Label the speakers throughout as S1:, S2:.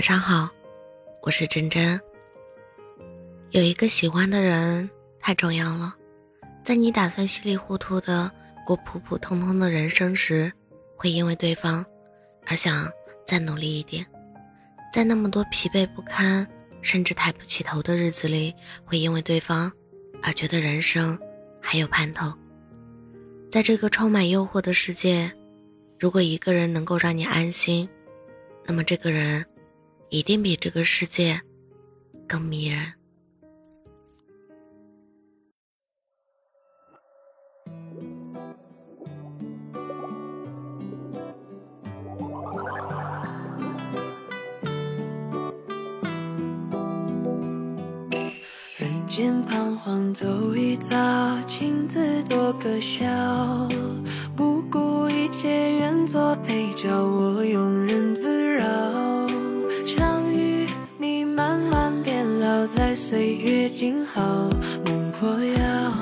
S1: 晚上好，我是真真。有一个喜欢的人太重要了，在你打算稀里糊涂的过普普通通的人生时，会因为对方而想再努力一点；在那么多疲惫不堪甚至抬不起头的日子里，会因为对方而觉得人生还有盼头。在这个充满诱惑的世界，如果一个人能够让你安心，那么这个人。一定比这个世界更迷人。
S2: 人间彷徨走一遭，情字多可笑。不顾一切，愿做配角，我庸好，梦破谣，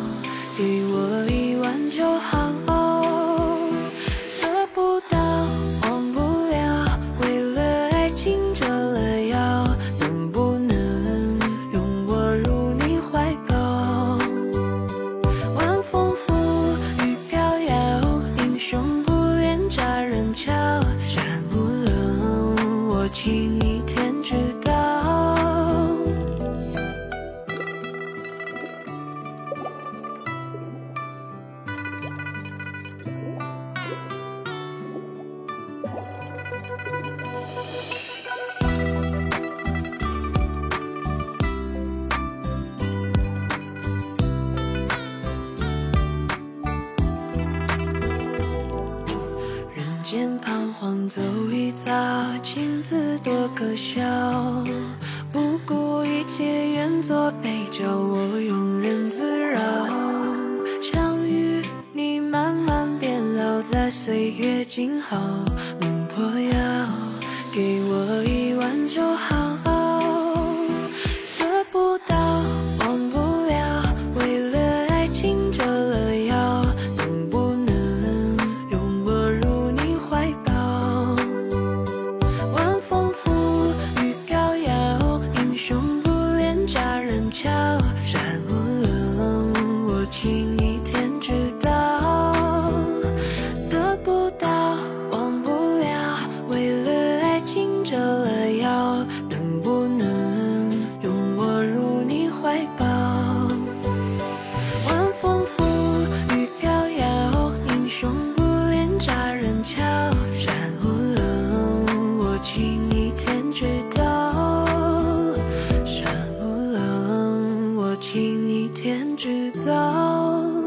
S2: 给我一碗就好。得不到，忘不了，为了爱情折了腰，能不能拥我入你怀抱？晚风拂雨飘摇，英雄不恋佳人俏，山无棱，我情人间彷徨走一遭，情字多可笑。不顾一切，愿做配角，我庸人自扰。相遇你慢慢变老，在岁月静好。给我一碗就好。知道。